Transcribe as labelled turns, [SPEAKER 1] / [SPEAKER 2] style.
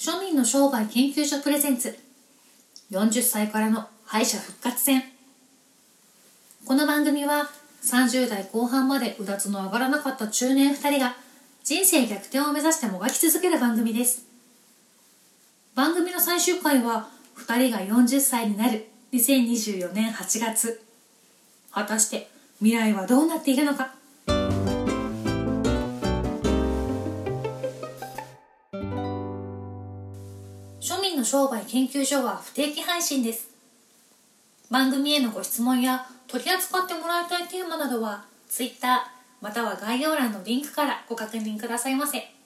[SPEAKER 1] 庶民の商売研究所プレゼンツ。40歳からの敗者復活戦。この番組は30代後半までうだつの上がらなかった中年2人が人生逆転を目指してもがき続ける番組です。番組の最終回は2人が40歳になる2024年8月。果たして未来はどうなっているのか。庶民の商売研究所は不定期配信です番組へのご質問や取り扱ってもらいたいテーマなどは Twitter または概要欄のリンクからご確認くださいませ。